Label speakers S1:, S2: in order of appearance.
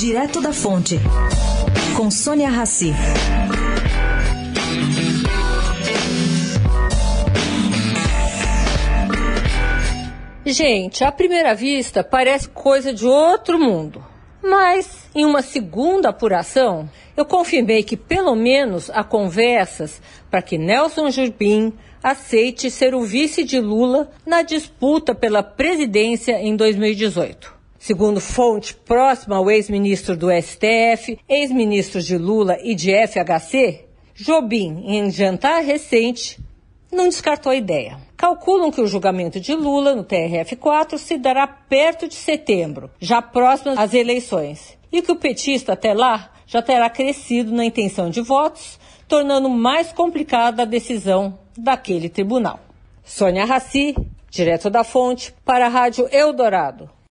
S1: Direto da Fonte, com Sônia Rassi.
S2: Gente, à primeira vista parece coisa de outro mundo. Mas, em uma segunda apuração, eu confirmei que pelo menos há conversas para que Nelson Jubim aceite ser o vice de Lula na disputa pela presidência em 2018. Segundo fonte próxima ao ex-ministro do STF, ex-ministros de Lula e de FHC, Jobim, em jantar recente, não descartou a ideia. Calculam que o julgamento de Lula no TRF4 se dará perto de setembro, já próximo às eleições, e que o petista até lá já terá crescido na intenção de votos, tornando mais complicada a decisão daquele tribunal. Sônia Raci, direto da fonte, para a Rádio Eldorado.